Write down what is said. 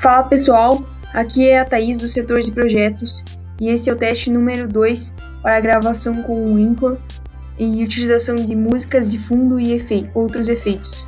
Fala pessoal, aqui é a Thaís do setor de projetos e esse é o teste número 2 para gravação com o Anchor e utilização de músicas de fundo e outros efeitos.